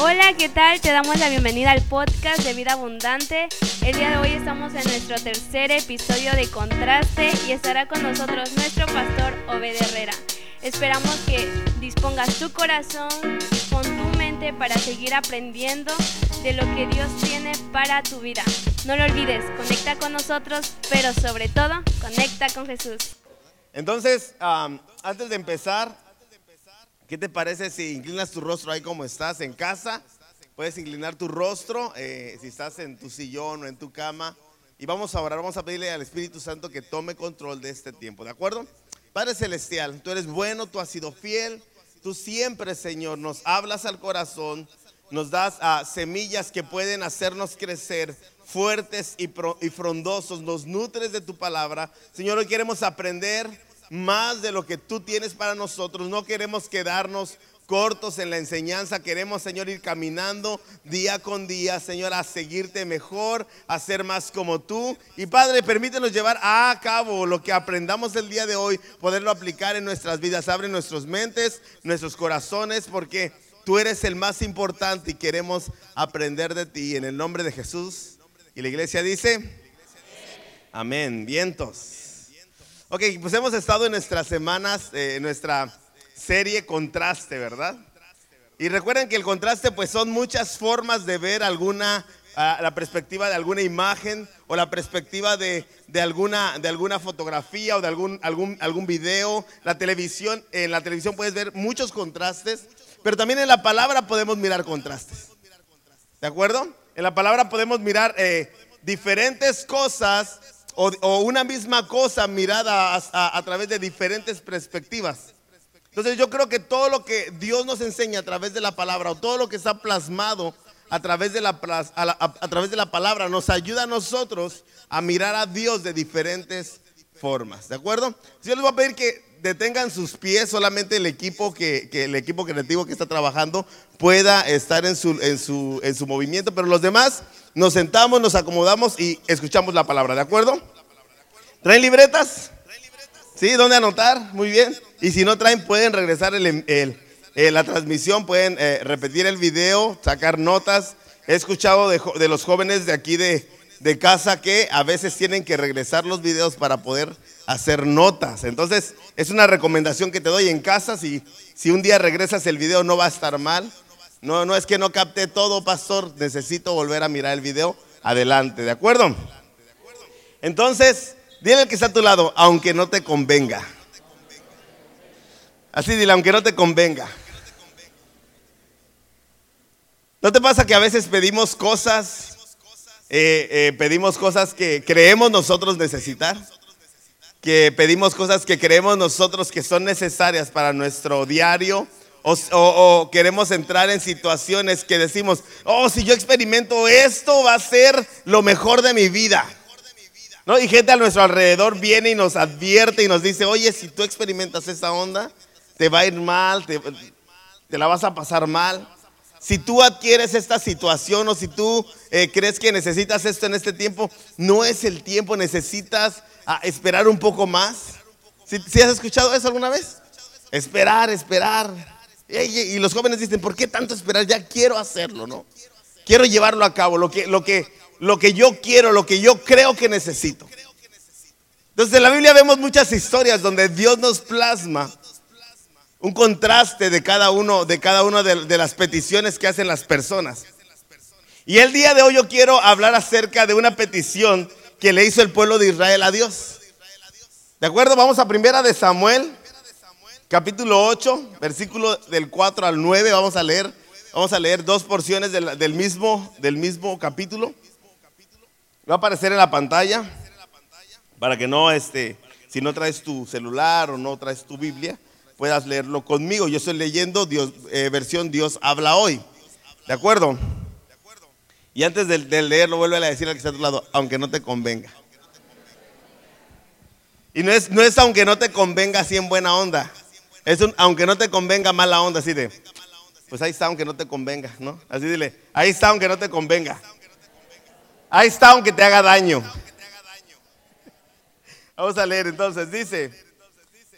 Hola, ¿qué tal? Te damos la bienvenida al podcast de Vida Abundante. El día de hoy estamos en nuestro tercer episodio de Contraste y estará con nosotros nuestro pastor Obed Herrera. Esperamos que dispongas tu corazón con tu mente para seguir aprendiendo de lo que Dios tiene para tu vida. No lo olvides, conecta con nosotros, pero sobre todo, conecta con Jesús. Entonces, am, antes de empezar, ¿qué te parece si inclinas tu rostro ahí como estás en casa? Puedes inclinar tu rostro eh, si estás en tu sillón o en tu cama. Y vamos a orar, vamos a pedirle al Espíritu Santo que tome control de este tiempo, ¿de acuerdo? Padre Celestial, tú eres bueno, tú has sido fiel, tú siempre, Señor, nos hablas al corazón, nos das ah, semillas que pueden hacernos crecer fuertes y, y frondosos, nos nutres de tu palabra. Señor, hoy queremos aprender más de lo que tú tienes para nosotros, no queremos quedarnos cortos en la enseñanza, queremos, Señor, ir caminando día con día, Señor, a seguirte mejor, a ser más como tú. Y Padre, permítenos llevar a cabo lo que aprendamos el día de hoy, poderlo aplicar en nuestras vidas. Abre nuestras mentes, nuestros corazones, porque tú eres el más importante y queremos aprender de ti. En el nombre de Jesús. Y la iglesia dice, amén, vientos. Ok, pues hemos estado en nuestras semanas, eh, en nuestra serie Contraste, ¿verdad? Y recuerden que el contraste pues son muchas formas de ver alguna, ah, la perspectiva de alguna imagen o la perspectiva de, de alguna, de alguna fotografía o de algún, algún, algún video. La televisión, en la televisión puedes ver muchos contrastes, pero también en la palabra podemos mirar contrastes. ¿De acuerdo? En la palabra podemos mirar eh, diferentes cosas o, una misma cosa mirada a, través de diferentes perspectivas. Entonces yo creo que todo lo que Dios nos enseña a través de la palabra o todo lo que está plasmado a través de la, a través de la palabra nos ayuda a nosotros a mirar a Dios de diferentes formas. ¿De acuerdo? Yo les voy a pedir que detengan sus pies, solamente el equipo que, que el equipo creativo que está trabajando pueda estar en su, en, su, en su movimiento, pero los demás nos sentamos, nos acomodamos y escuchamos la palabra. ¿De acuerdo? ¿Traen libretas? ¿Sí? ¿Dónde anotar? Muy bien. Y si no traen, pueden regresar el, el- eh, la transmisión, pueden eh, repetir el video, sacar notas. He escuchado de, de los jóvenes de aquí de, de casa que a veces tienen que regresar los videos para poder hacer notas. Entonces, es una recomendación que te doy en casa. Si, si un día regresas el video, no va a estar mal. No, no es que no capte todo, pastor. Necesito volver a mirar el video. Adelante, ¿de acuerdo? Entonces, dile al que está a tu lado, aunque no te convenga. Así dile, aunque no te convenga. ¿No te pasa que a veces pedimos cosas, eh, eh, pedimos cosas que creemos nosotros necesitar? Que pedimos cosas que creemos nosotros que son necesarias para nuestro diario. O, o- o queremos entrar en situaciones que decimos, oh, si yo experimento esto va a ser lo mejor de mi vida. ¿No? Y gente a nuestro alrededor viene y nos advierte y nos dice, oye, si tú experimentas esa onda, te va a ir mal, te, te la vas a pasar mal. Si tú adquieres esta situación o si tú eh, crees que necesitas esto en este tiempo, no es el tiempo, necesitas ah, esperar un poco más. ¿Sí, sí has escuchado eso alguna vez? Esperar, esperar. Y, y los jóvenes dicen, ¿por qué tanto esperar? Ya quiero hacerlo, ¿no? Quiero llevarlo a cabo, lo que, lo que, lo que yo quiero, lo que yo creo que necesito. Entonces en la Biblia vemos muchas historias donde Dios nos plasma un contraste de cada uno, de cada una de, las peticiones que hacen las personas. Y el día de hoy yo quiero hablar acerca de una petición que le hizo el pueblo de Israel a Dios. ¿De acuerdo? Vamos a primera de Samuel, capítulo 8, versículo del 4 al 9. Vamos a leer, vamos a leer dos porciones del, del mismo, del mismo capítulo. Va a aparecer en la pantalla para que no, este, si no traes tu celular o no traes tu Biblia, puedas leerlo conmigo. Yo estoy leyendo Dios, eh, versión Dios habla hoy. ¿De acuerdo? Y antes de, leerlo, vuelve a decir al que está a tu lado, aunque no te convenga. Y no es, no es aunque no te convenga así en buena onda. Es un aunque no te convenga mala onda, así de, pues ahí está aunque no te convenga, ¿no? Así dile, ahí está aunque no te convenga. Ahí está aunque te haga daño. Vamos a leer entonces, dice,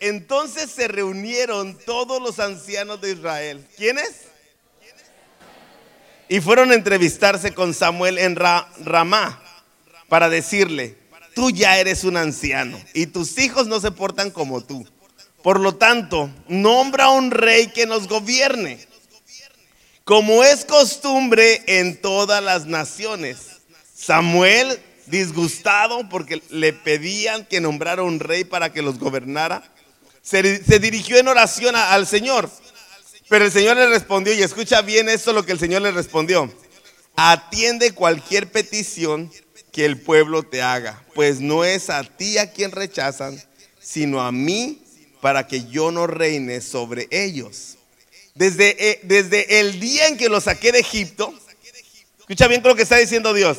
entonces se reunieron todos los ancianos de Israel. ¿Quiénes? y fueron a entrevistarse con Samuel en Ramá para decirle, tú ya eres un anciano y tus hijos no se portan como tú. Por lo tanto, nombra un rey que nos gobierne, como es costumbre en todas las naciones. Samuel, disgustado porque le pedían que nombrara un rey para que los gobernara, se, dirigió en oración al Señor. Pero el Señor le respondió, y escucha bien esto lo que el Señor le respondió, atiende cualquier petición que el pueblo te haga, pues no es a ti a quien rechazan, sino a mí para que yo no reine sobre ellos. Desde, eh, desde el día en que los saqué de Egipto, escucha bien lo que está diciendo Dios,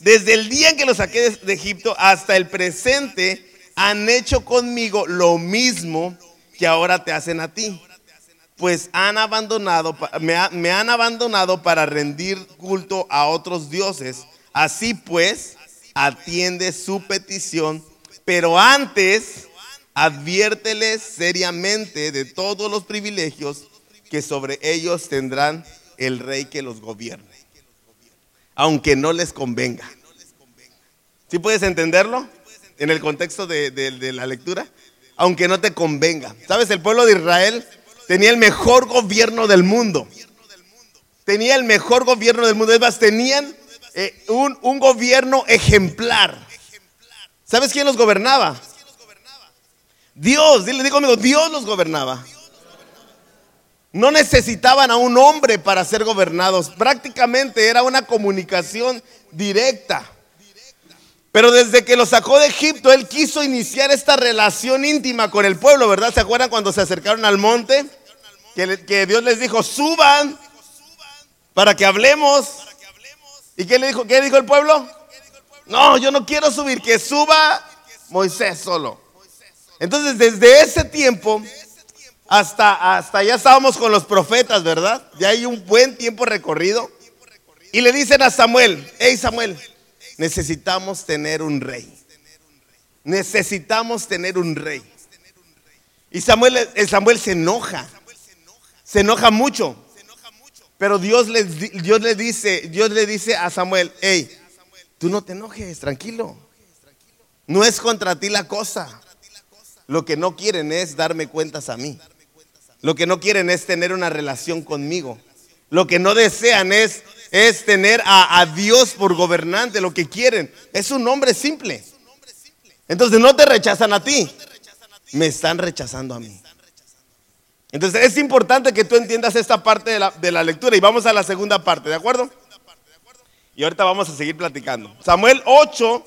desde el día en que los saqué de, Egipto hasta el presente, han hecho conmigo lo mismo que ahora te hacen a ti pues han abandonado, me, han abandonado para rendir culto a otros dioses. Así pues, atiende su petición, pero antes adviérteles seriamente de todos los privilegios que sobre ellos tendrán el rey que los gobierne, aunque no les convenga. ¿Sí puedes entenderlo en el contexto de, la lectura? Aunque no te convenga. ¿Sabes? El pueblo de Israel tenía el mejor gobierno del mundo. Tenía el mejor gobierno del mundo. Es más, tenían eh, un, gobierno ejemplar. ¿Sabes quién los gobernaba? Dios, dile, digo Dios los gobernaba. No necesitaban a un hombre para ser gobernados. Prácticamente era una comunicación directa. Pero desde que lo sacó de Egipto, él quiso iniciar esta relación íntima con el pueblo, ¿verdad? ¿Se acuerdan cuando se acercaron al monte? Que, Dios les dijo, suban para que hablemos. ¿Y qué le dijo? ¿Qué dijo el pueblo? No, yo no quiero subir, que suba Moisés solo. Entonces, desde ese tiempo hasta, hasta ya estábamos con los profetas, ¿verdad? Ya hay un buen tiempo recorrido. Y le dicen a Samuel, hey Samuel, necesitamos tener un rey. Necesitamos tener un rey. Y Samuel, Samuel se enoja. Se enoja mucho. Pero Dios le, Dios le dice, Dios le dice a Samuel, hey, tú no te enojes, tranquilo. No es contra ti la cosa. Lo que no quieren es darme cuentas a mí. Lo que no quieren es tener una relación conmigo. Lo que no desean es es tener a, Dios por gobernante, lo que quieren. Es un nombre simple. Entonces no te rechazan a ti, me están rechazando a mí. Entonces es importante que tú entiendas esta parte de la, de la, lectura y vamos a la segunda parte, ¿de acuerdo? Y ahorita vamos a seguir platicando. Samuel 8,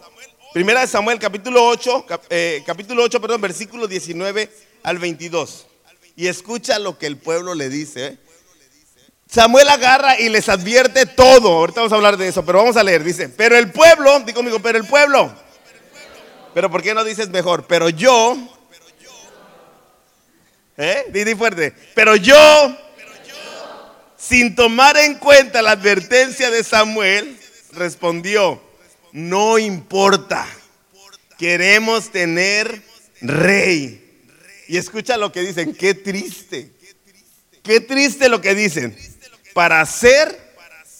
primera de Samuel capítulo 8, eh, capítulo 8, perdón, versículo 19 al 22. Y escucha lo que el pueblo le dice. ¿eh? Samuel agarra y les advierte todo. Ahorita vamos a hablar de eso, pero vamos a leer. Dice, pero el pueblo, digo conmigo, pero el pueblo. Pero ¿por qué no dices mejor? Pero yo. ¿Eh? Didi fuerte. Pero yo, sin tomar en cuenta la advertencia de Samuel, respondió, no importa. Queremos tener rey. Y escucha lo que dicen, qué triste. Qué triste lo que dicen para ser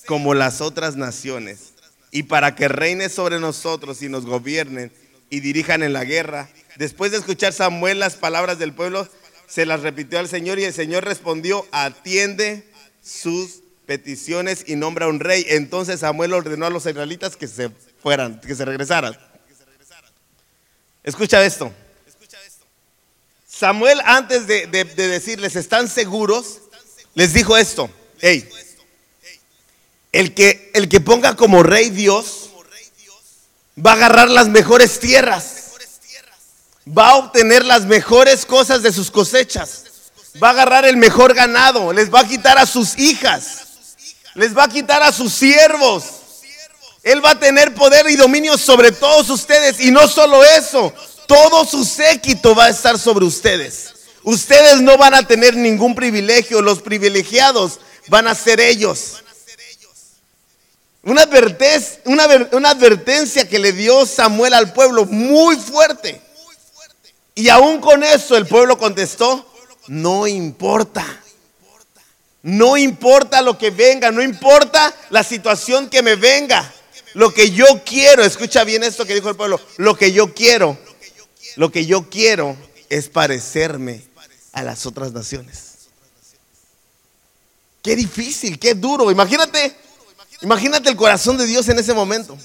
como las otras naciones y para que reine sobre nosotros y nos gobiernen y dirijan en la guerra. Después de escuchar Samuel las palabras del pueblo, se las repitió al Señor y el Señor respondió, atiende sus peticiones y nombra un rey. Entonces Samuel ordenó a los israelitas que se fueran, que se regresaran. Escucha esto. Samuel antes de, de decirles, ¿están seguros? Les dijo esto. Hey, el que, el que ponga como rey Dios va a agarrar las mejores tierras, va a obtener las mejores cosas de sus cosechas, va a agarrar el mejor ganado, les va a quitar a sus hijas, les va a quitar a sus siervos. Él va a tener poder y dominio sobre todos ustedes. Y no solo eso, todo su séquito va a estar sobre ustedes. Ustedes no van a tener ningún privilegio. Los privilegiados van a ser ellos. Una advertencia, que le dio Samuel al pueblo muy fuerte. Y aún con eso el pueblo contestó, no importa. No importa lo que venga, no importa la situación que me venga. Lo que yo quiero, escucha bien esto que dijo el pueblo, lo que yo quiero, lo que yo quiero es parecerme a las otras naciones. Qué difícil, qué duro. Imagínate, imagínate el corazón de Dios en ese momento.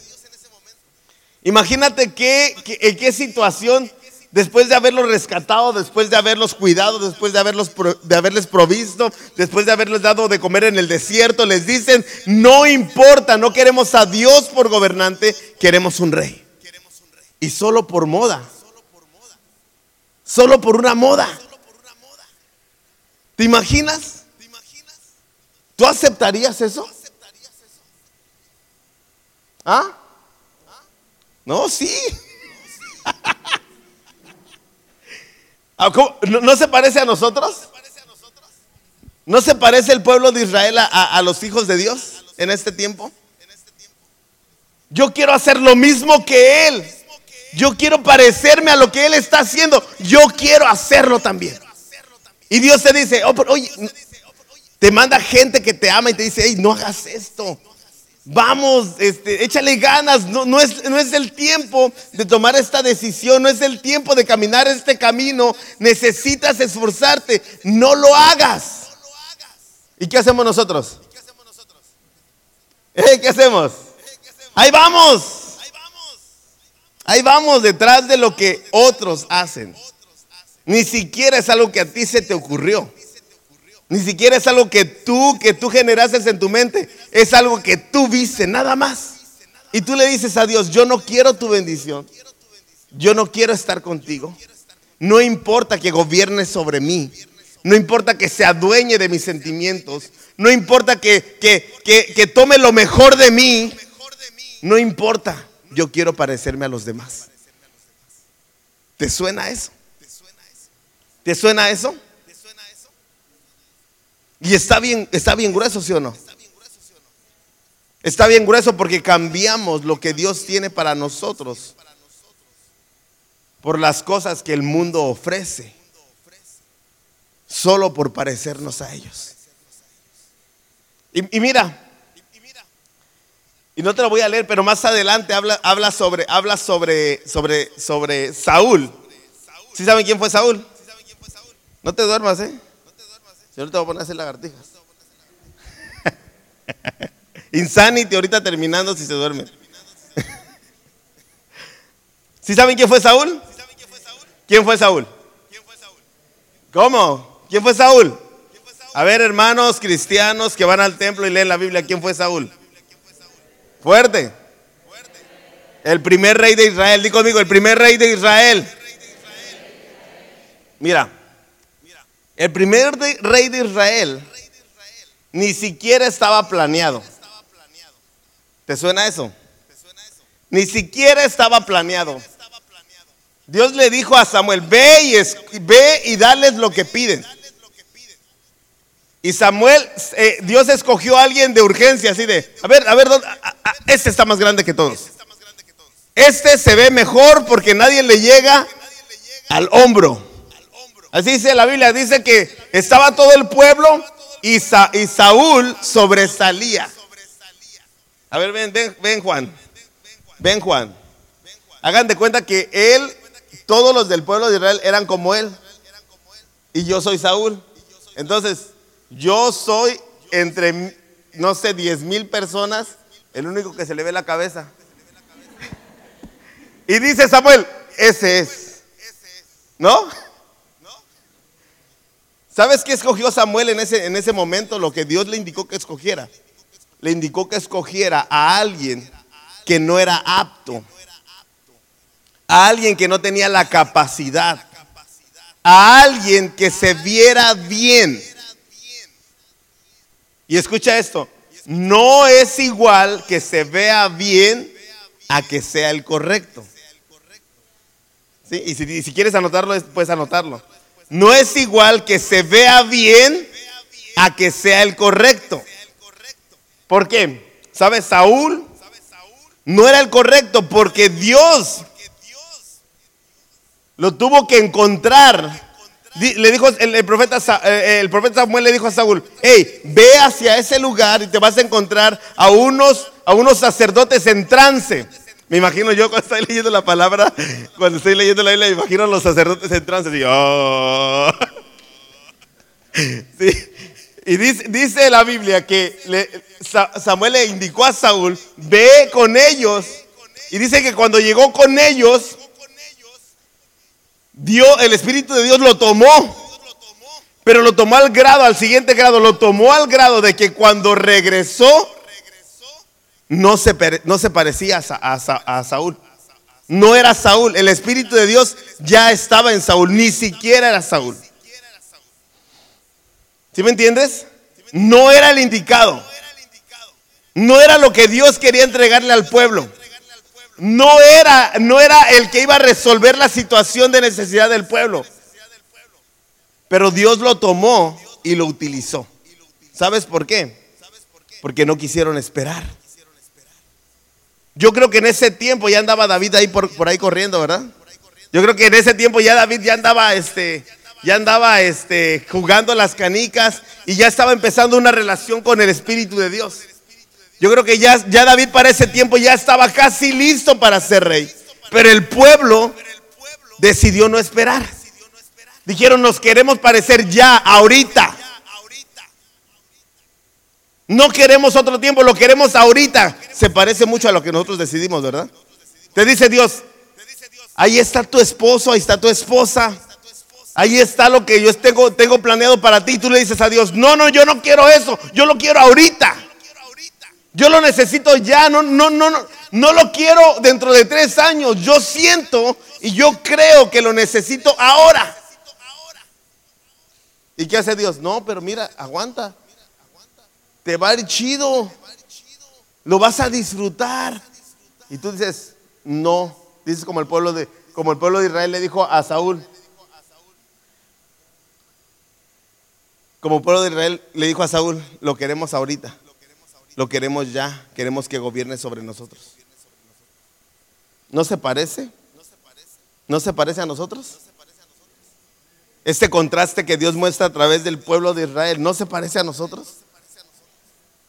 Imagínate qué, en qué situación, después de haberlos rescatado, después de haberlos cuidado, después de, haberlos, de haberles provisto, después de haberles dado de comer en el desierto, les dicen, no importa, no queremos a Dios por gobernante, queremos un rey. Y solo por moda. Solo por una moda. ¿Te imaginas? ¿Tú aceptarías eso? ¿Ah? No, sí. Ah, ¿No, se parece a nosotros? ¿No se parece el pueblo de Israel a, a los hijos de Dios en este tiempo? Yo quiero hacer lo mismo que Él. Yo quiero parecerme a lo que Él está haciendo. Yo quiero hacerlo también. Y Dios te dice, oh, oye, te manda gente que te ama y te dice, hey, no hagas esto. Vamos, este, échale ganas. No, no, es, no es el tiempo de tomar esta decisión. No es el tiempo de caminar este camino. Necesitas esforzarte. No lo hagas. ¿Y qué hacemos nosotros? ¿Eh? ¿Qué hacemos? Ahí vamos. Ahí vamos detrás de lo que otros hacen. Ni siquiera es algo que a ti se te ocurrió. Ni siquiera es algo que tú, que tú generaste en tu mente. Es algo que tú viste, nada más. Y tú le dices a Dios, yo no quiero tu bendición. Yo no quiero estar contigo. No importa que gobierne sobre mí. No importa que se adueñe de mis sentimientos. No importa que, que, que tome lo mejor de mí. No importa. Yo quiero parecerme a los demás. ¿Te suena eso? ¿Te suena eso? Y está bien, está bien grueso, ¿sí o no? Está bien grueso porque cambiamos lo que Dios tiene para nosotros por las cosas que el mundo ofrece, solo por parecernos a ellos. Y, mira, y no te lo voy a leer, pero más adelante habla, habla sobre, habla sobre, sobre, sobre Saúl. ¿Sí saben quién fue Saúl? No te duermas, ¿eh? Si ahorita voy a poner a hacer lagartijas. Insanity ahorita terminando si se duerme. ¿Sí saben quién fue Saúl? ¿Quién fue Saúl? ¿Cómo? ¿Quién fue Saúl? A ver, hermanos cristianos que van al templo y leen la Biblia, ¿quién fue Saúl? Fuerte. El primer rey de Israel. Digo conmigo, el primer rey de Israel. Mira, el primer rey de Israel ni siquiera estaba planeado. ¿Te suena eso? Ni siquiera estaba planeado. Dios le dijo a Samuel, ve y, ve y dales lo que piden. Y Samuel, eh, Dios escogió a alguien de urgencia, así de, a ver, a ver, este está más grande que todos. Este se ve mejor porque nadie le llega al hombro. Así dice la Biblia, dice que estaba todo el pueblo y, Saúl sobresalía. A ver, ven, ven, ven Juan. Ven Juan. Hagan de cuenta que él, todos los del pueblo de Israel eran como él. Y yo soy Saúl. Entonces, yo soy entre, no sé, 10 mil personas, el único que se le ve la cabeza. Y dice Samuel, ese es. ¿No? ¿Sabes qué escogió Samuel en ese, en ese momento? Lo que Dios le indicó que escogiera. Le indicó que escogiera a alguien que no era apto. A alguien que no tenía la capacidad. A alguien que se viera bien. Y escucha esto. No es igual que se vea bien a que sea el correcto. ¿Sí? Y si, si quieres anotarlo, puedes anotarlo no es igual que se vea bien a que sea el correcto. ¿Por qué? ¿Sabes? Saúl no era el correcto porque Dios lo tuvo que encontrar le dijo el, profeta, eh, el profeta Samuel le dijo a Saúl, hey, ve hacia ese lugar y te vas a encontrar a unos, a unos sacerdotes en trance. Me imagino yo cuando estoy leyendo la palabra, cuando estoy leyendo la Biblia, me imagino a los sacerdotes en trance. Y, oh. y dice, dice, la Biblia que Samuel le indicó a Saúl, ve con ellos. Y dice que cuando llegó con ellos, Dios, el Espíritu de Dios lo tomó. Pero lo tomó al grado, al siguiente grado, lo tomó al grado de que cuando regresó, no se, parecía a, Saúl. No era Saúl. El Espíritu de Dios ya estaba en Saúl. Ni siquiera era Saúl. ¿Sí me entiendes? No era el indicado. No era lo que Dios quería entregarle al pueblo no era, no era el que iba a resolver la situación de necesidad del pueblo. Pero Dios lo tomó y lo utilizó. ¿Sabes por qué? Porque no quisieron esperar. Yo creo que en ese tiempo ya andaba David ahí por, ahí corriendo, ¿verdad? Yo creo que en ese tiempo ya David ya andaba este ya andaba este jugando las canicas y ya estaba empezando una relación con el espíritu de Dios. Yo creo que ya, ya David para ese tiempo ya estaba casi listo para ser rey. Pero el pueblo decidió no esperar. Dijeron, nos queremos parecer ya, ahorita. No queremos otro tiempo, lo queremos ahorita. Se parece mucho a lo que nosotros decidimos, ¿verdad? Te dice Dios, ahí está tu esposo, ahí está tu esposa. Ahí está lo que yo tengo, planeado para ti. Tú le dices a Dios, no, no, yo no quiero eso, yo lo quiero ahorita. Yo lo necesito ya, no, no, no, no, no lo quiero dentro de tres años. Yo siento y yo creo que lo necesito ahora. ¿Y qué hace Dios? No, pero mira, aguanta. Te va a ir chido. Lo vas a disfrutar. Y tú dices, no. Dices como el pueblo de, como el pueblo de Israel le dijo a Saúl. Como el pueblo de Israel le dijo a Saúl, lo queremos ahorita. Lo queremos ya, queremos que gobierne sobre nosotros. ¿No se parece? ¿No se parece a nosotros? Este contraste que Dios muestra a través del pueblo de Israel, ¿no se parece a nosotros?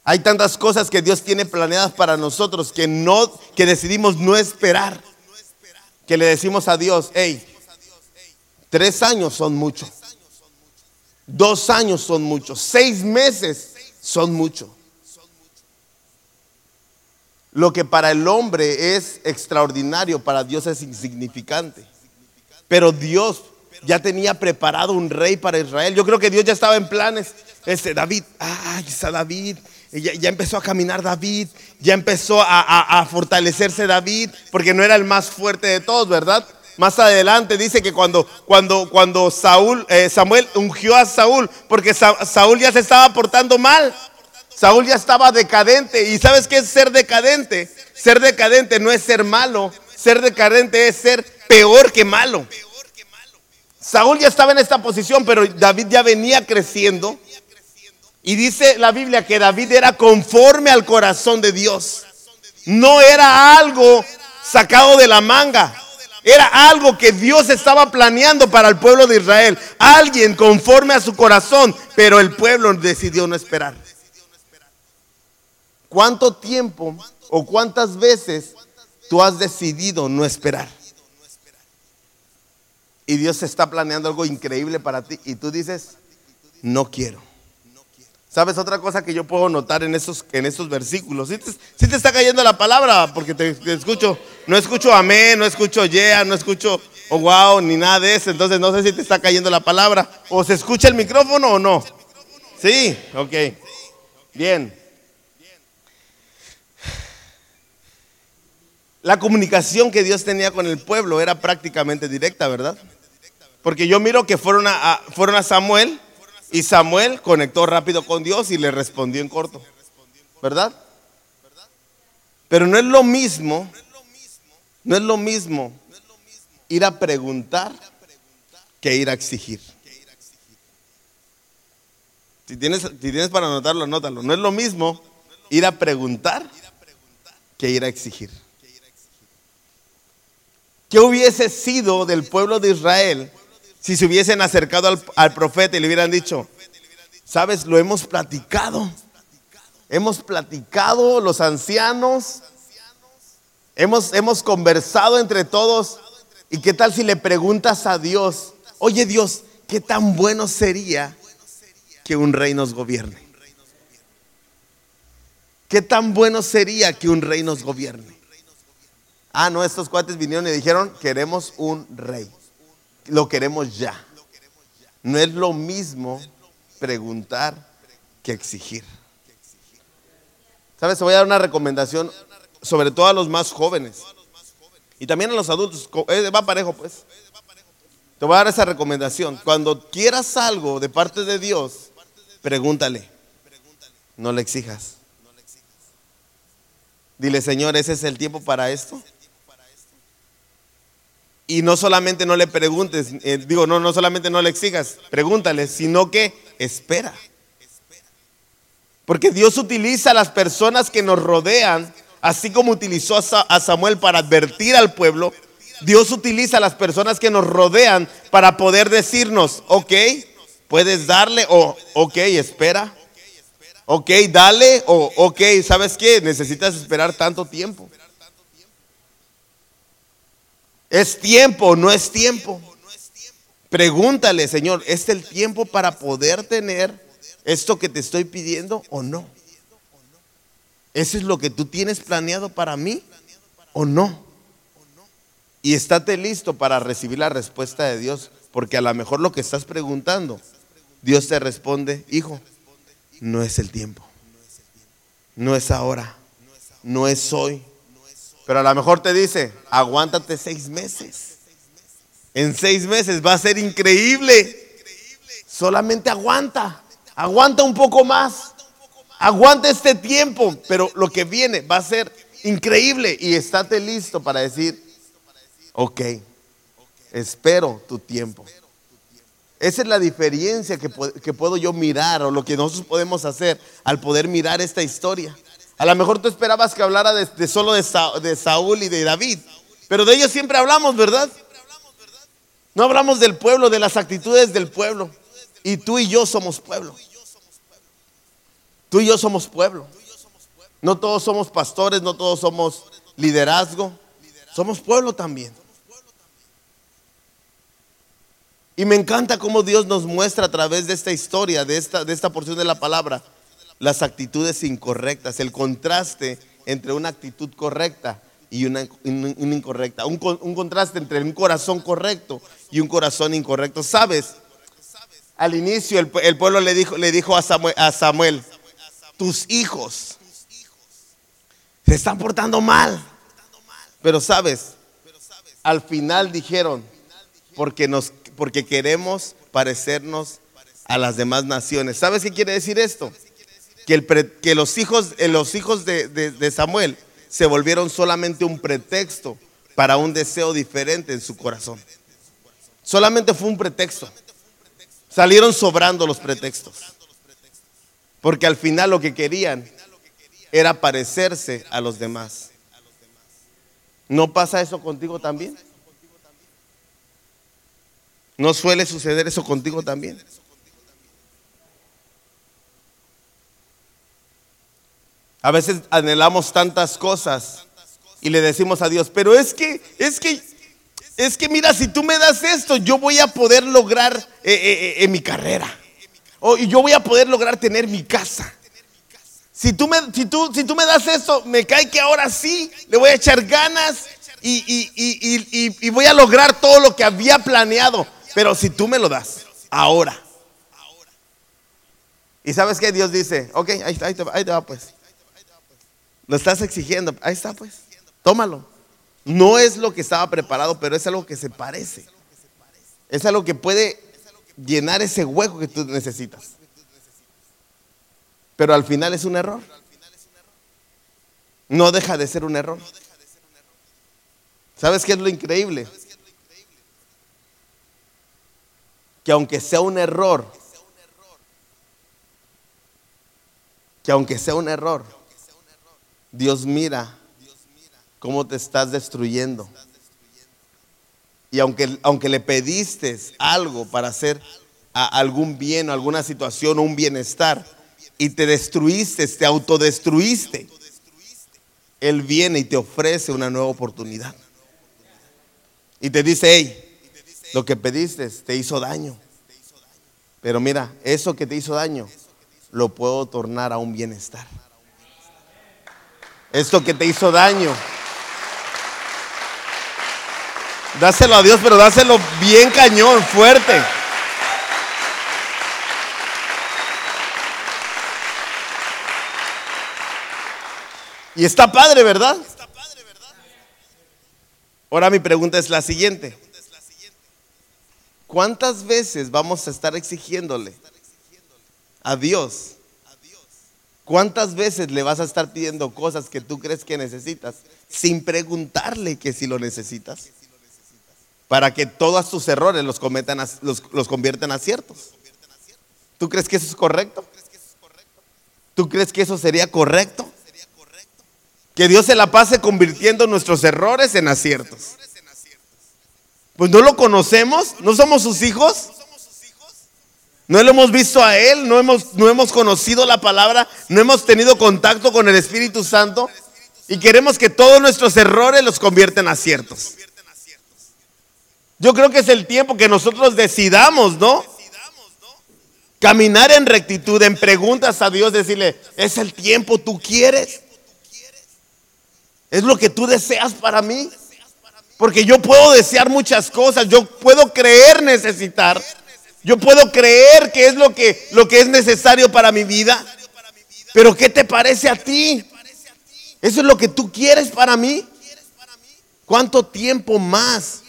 Hay tantas cosas que Dios tiene planeadas para nosotros que no, que decidimos no esperar. Que le decimos a Dios, hey, tres años son mucho. Dos años son muchos. Seis meses son mucho. Lo que para el hombre es extraordinario, para Dios es insignificante. Pero Dios ya tenía preparado un rey para Israel. Yo creo que Dios ya estaba en planes. Este David, ay, está David. Ya, empezó a caminar David, ya empezó a, fortalecerse David, porque no era el más fuerte de todos, ¿verdad? Más adelante dice que cuando, cuando, cuando Saúl, eh, Samuel ungió a Saúl, porque Saúl ya se estaba portando mal. Saúl ya estaba decadente. ¿Y sabes qué es ser decadente? Ser decadente no es ser malo. Ser decadente es ser peor que malo. Saúl ya estaba en esta posición, pero David ya venía creciendo. Y dice la Biblia que David era conforme al corazón de Dios. No era algo sacado de la manga. Era algo que Dios estaba planeando para el pueblo de Israel. Alguien conforme a su corazón, pero el pueblo decidió no esperar. ¿Cuánto tiempo o cuántas veces tú has decidido no esperar? Y Dios está planeando algo increíble para ti y tú dices, no quiero. ¿Sabes otra cosa que yo puedo notar en esos, en versículos? Te, te, está cayendo la palabra, porque te, escucho, no escucho amén, no escucho yeah, no escucho oh wow, ni nada de eso. Entonces no sé si te está cayendo la palabra. ¿O se escucha el micrófono o no? Sí, ok. Bien. la comunicación que Dios tenía con el pueblo era prácticamente directa, ¿verdad? Porque yo miro que fueron a, fueron a Samuel y Samuel conectó rápido con Dios y le respondió en corto, ¿verdad? Pero no es lo mismo, no es lo mismo ir a preguntar que ir a exigir. Si tienes, si tienes para anotarlo, anótalo. No es lo mismo ir a preguntar que ir a exigir. ¿Qué hubiese sido del pueblo de Israel si se hubiesen acercado al, al profeta y le hubieran dicho, sabes, lo hemos platicado. Hemos platicado los ancianos, hemos, hemos conversado entre todos. ¿Y qué tal si le preguntas a Dios, oye Dios, qué tan bueno sería que un rey nos gobierne? ¿Qué tan bueno sería que un rey nos gobierne? Ah, no, estos cuates vinieron y dijeron, queremos un rey. Lo queremos ya. No es lo mismo preguntar que exigir. ¿Sabes? Te voy a dar una recomendación, sobre todo a los más jóvenes. Y también a los adultos. Eh, va parejo, pues. Te voy a dar esa recomendación. Cuando quieras algo de parte de Dios, pregúntale. No le exijas. Dile, Señor, ¿ese es el tiempo para esto? Y no solamente no le preguntes, eh, digo, no, no solamente no le exijas, pregúntale, sino que espera. Porque Dios utiliza a las personas que nos rodean, así como utilizó a Samuel para advertir al pueblo. Dios utiliza a las personas que nos rodean para poder decirnos, ok, puedes darle o ok, espera. Ok, dale o ok, ¿sabes qué? Necesitas esperar tanto tiempo. ¿Es tiempo o no es tiempo? Pregúntale, Señor, ¿es el tiempo para poder tener esto que te estoy pidiendo o no? ¿Eso es lo que tú tienes planeado para mí o no? Y estate listo para recibir la respuesta de Dios, porque a lo mejor lo que estás preguntando, Dios te responde, hijo, no es el tiempo, no es ahora, no es hoy. Pero a lo mejor te dice, aguántate seis meses. En seis meses va a ser increíble. Solamente aguanta. Aguanta un poco más. Aguanta este tiempo. Pero lo que viene va a ser increíble. Y estate listo para decir, ok, espero tu tiempo. Esa es la diferencia que, puedo yo mirar o lo que nosotros podemos hacer al poder mirar esta historia. A lo mejor tú esperabas que hablara de, solo de Saúl y de David, pero de ellos siempre hablamos, ¿verdad? No hablamos del pueblo, de las actitudes del pueblo. Y tú y yo somos pueblo. Tú y yo somos pueblo. No todos somos pastores, no todos somos liderazgo. Somos pueblo también. Y me encanta cómo Dios nos muestra a través de esta historia, de esta, de esta porción de la palabra, las actitudes incorrectas, el contraste entre una actitud correcta y una, incorrecta. Un, contraste entre un corazón correcto y un corazón incorrecto. ¿Sabes? Al inicio el, pueblo le dijo, le dijo a, Samuel, a Samuel, tus hijos se están portando mal. Pero sabes, al final dijeron, porque, nos, porque queremos parecernos a las demás naciones. ¿Sabes qué quiere decir esto? Que, los hijos, eh, los hijos de Samuel se volvieron solamente un pretexto para un deseo diferente en su corazón. Solamente fue un pretexto. Salieron sobrando los pretextos. Porque al final lo que querían era parecerse a los demás. ¿No pasa eso contigo también? ¿No suele suceder eso contigo también? A veces anhelamos tantas cosas y le decimos a Dios, pero es que, es que, es que mira, si tú me das esto, yo voy a poder lograr eh, eh, eh, en mi carrera. O yo voy a poder lograr tener mi casa. Si tú, me, si, tú, si tú me das esto, me cae que ahora sí, le voy a echar ganas y, voy a lograr todo lo que había planeado. Pero si tú me lo das, ahora. Y sabes que Dios dice, ok, ahí, está, ahí te va pues. Lo estás exigiendo. Ahí está, pues. Tómalo. No es lo que estaba preparado, pero es algo que se parece. Es algo que puede llenar ese hueco que tú necesitas. Pero al final es un error. No deja de ser un error. ¿Sabes qué es lo increíble? Que aunque sea un error, que aunque sea un error, Dios mira cómo te estás destruyendo Y aunque, aunque le pediste algo para hacer algún bien o alguna situación o un bienestar y te destruiste, te autodestruiste, Él viene y te ofrece una nueva oportunidad. Y te dice, hey, lo que pediste te hizo daño. Pero mira, eso que te hizo daño lo puedo tornar a un bienestar. Esto que te hizo daño. Dáselo a Dios, pero dáselo bien cañón, fuerte. Y está padre, ¿verdad? Ahora mi pregunta es la siguiente. ¿Cuántas veces vamos a estar exigiéndole a Dios? ¿Cuántas veces le vas a estar pidiendo cosas que tú crees que necesitas sin preguntarle que si lo necesitas? Para que todos tus errores los, cometan, los, los conviertan a ciertos. ¿Tú crees que eso es correcto? ¿Tú crees que eso sería correcto? Que Dios se la pase convirtiendo nuestros errores en aciertos. Pues no lo conocemos, no somos sus hijos. No lo hemos visto a Él, no hemos, no hemos conocido la palabra, no hemos tenido contacto con el Espíritu Santo y queremos que todos nuestros errores los convierten a aciertos. Yo creo que es el tiempo que nosotros decidamos, ¿no? Caminar en rectitud, en preguntas a Dios, decirle, es el tiempo, tú quieres. Es lo que tú deseas para mí. Porque yo puedo desear muchas cosas, yo puedo creer necesitar, yo puedo creer que es lo que, lo que es necesario para mi vida. Pero ¿qué te parece a ti? ¿Eso es lo que tú quieres para mí? ¿Cuánto tiempo más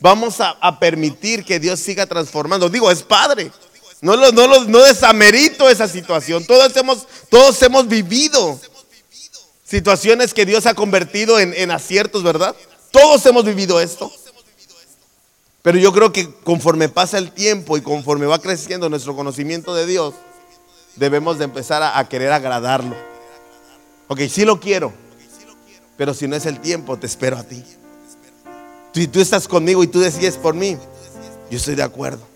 vamos a, permitir que Dios siga transformando? Digo, es padre. No, no, no desamerito esa situación. Todos hemos, todos hemos vivido situaciones que Dios ha convertido en, aciertos, ¿verdad? Todos hemos vivido esto. Pero yo creo que conforme pasa el tiempo y conforme va creciendo nuestro conocimiento de Dios, debemos de empezar a, querer agradarlo. Ok, sí lo quiero, pero si no es el tiempo, te espero a ti. Si tú estás conmigo y tú decides por mí, yo estoy de acuerdo.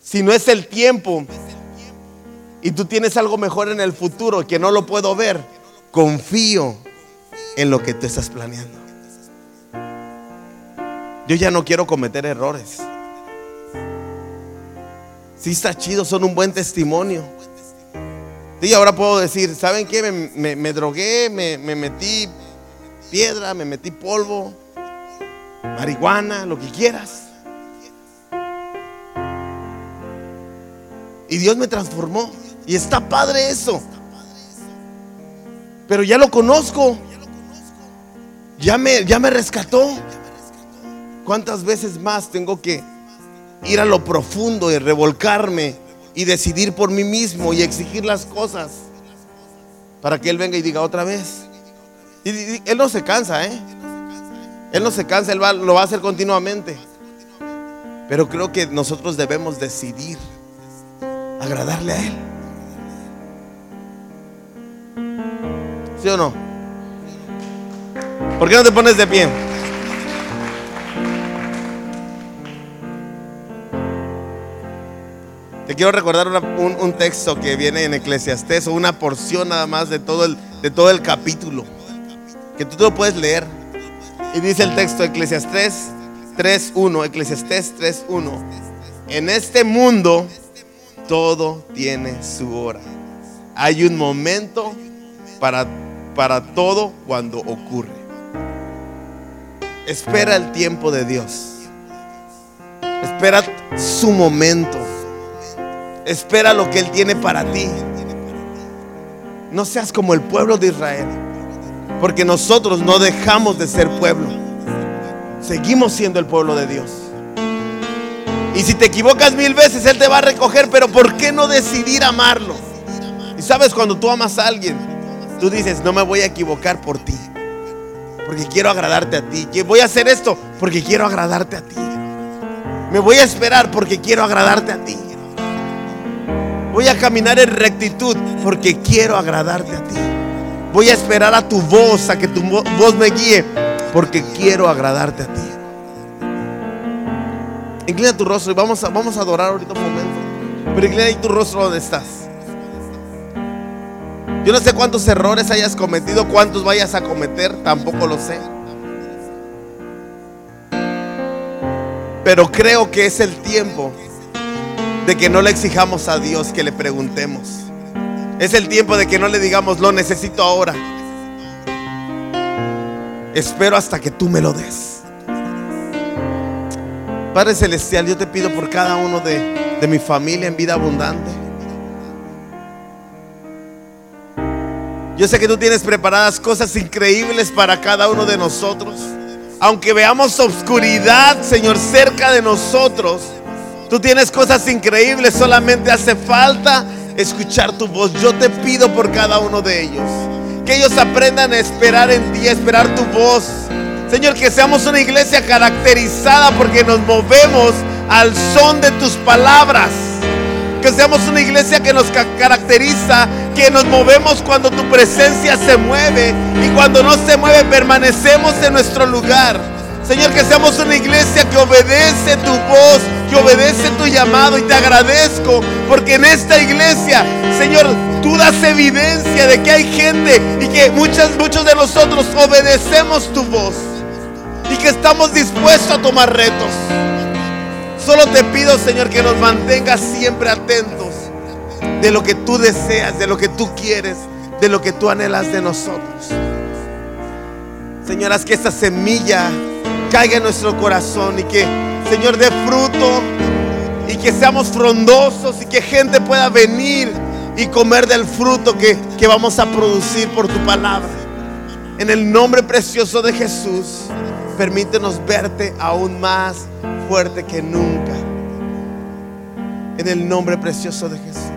Si no es el tiempo, y tú tienes algo mejor en el futuro que no lo puedo ver, confío en lo que tú estás planeando. Yo ya no quiero cometer errores. Si está chido, son un buen testimonio. Y ahora puedo decir, ¿saben qué? Me, drogué, me, me metí piedra, me metí polvo, marihuana, lo que quieras. Y Dios me transformó. Y está padre eso. Pero ya lo conozco. Ya me, ya me rescató. ¿Cuántas veces más tengo que ir a lo profundo y revolcarme y decidir por mí mismo y exigir las cosas para que Él venga y diga otra vez? Y, Él no se cansa, ¿eh? Él no se cansa, Él lo va a hacer continuamente. Pero creo que nosotros debemos decidir agradarle a Él. ¿Sí o no? ¿Por qué no te pones de pie? Te quiero recordar un, texto que viene en Eclesiastés o una porción nada más de todo el, de todo el capítulo. Que tú lo puedes leer. Y dice el texto Eclesiastés 3.1. Eclesiastés 3.1. En este mundo todo tiene su hora. Hay un momento para para todo cuando ocurre. Espera el tiempo de Dios. Espera su momento. Espera lo que Él tiene para ti. No seas como el pueblo de Israel. Porque nosotros no dejamos de ser pueblo. Seguimos siendo el pueblo de Dios. Y si te equivocas mil veces, Él te va a recoger. Pero ¿por qué no decidir amarlo? Y sabes, cuando tú amas a alguien, Tú dices, no me voy a equivocar por ti. Porque quiero agradarte a ti. Voy a hacer esto porque quiero agradarte a ti. Me voy a esperar porque quiero agradarte a ti. Voy a caminar en rectitud porque quiero agradarte a ti. Voy a esperar a tu voz, a que tu voz me guíe porque quiero agradarte a ti. Inclina tu rostro y vamos a, vamos a adorar ahorita un momento. Pero inclina ahí tu rostro donde estás. Yo no sé cuántos errores hayas cometido, cuántos vayas a cometer, tampoco lo sé. Pero creo que es el tiempo de que no le exijamos a Dios que le preguntemos. Es el tiempo de que no le digamos, lo necesito ahora. Espero hasta que tú me lo des. Padre Celestial, yo te pido por cada uno de, de mi familia en vida abundante. Yo sé que tú tienes preparadas cosas increíbles para cada uno de nosotros. Aunque veamos obscuridad, Señor, cerca de nosotros, tú tienes cosas increíbles. Solamente hace falta escuchar tu voz. Yo te pido por cada uno de ellos. Que ellos aprendan a esperar en ti, a esperar tu voz. Señor, que seamos una iglesia caracterizada porque nos movemos al son de tus palabras. Que seamos una iglesia que nos caracteriza, que nos movemos cuando tu presencia se mueve y cuando no se mueve permanecemos en nuestro lugar. Señor, que seamos una iglesia que obedece tu voz, que obedece tu llamado y te agradezco porque en esta iglesia, Señor, tú das evidencia de que hay gente y que muchas, muchos de nosotros obedecemos tu voz y que estamos dispuestos a tomar retos. Solo te pido, Señor, que nos mantengas siempre atentos de lo que tú deseas, de lo que tú quieres, de lo que tú anhelas de nosotros. Señor, haz que esta semilla caiga en nuestro corazón y que, Señor, dé fruto y que seamos frondosos y que gente pueda venir y comer del fruto que, que vamos a producir por tu palabra. En el nombre precioso de Jesús, permítenos verte aún más fuerte que nunca. En el nombre precioso de Jesús.